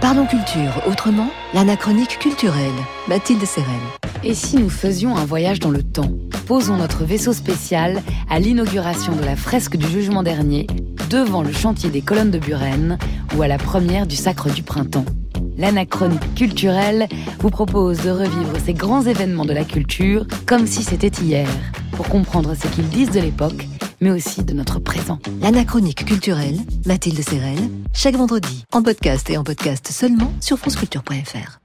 Parlons culture, autrement, l'anachronique culturelle. Mathilde Serrel. Et si nous faisions un voyage dans le temps? Posons notre vaisseau spécial à l'inauguration de la fresque du jugement dernier, devant le chantier des colonnes de Buren ou à la première du Sacre du Printemps. L'anachronique culturelle vous propose de revivre ces grands événements de la culture comme si c'était hier, pour comprendre ce qu'ils disent de l'époque mais aussi de notre présent. L'anachronique culturelle, Mathilde Serrel, chaque vendredi, en podcast et en podcast seulement sur franceculture.fr.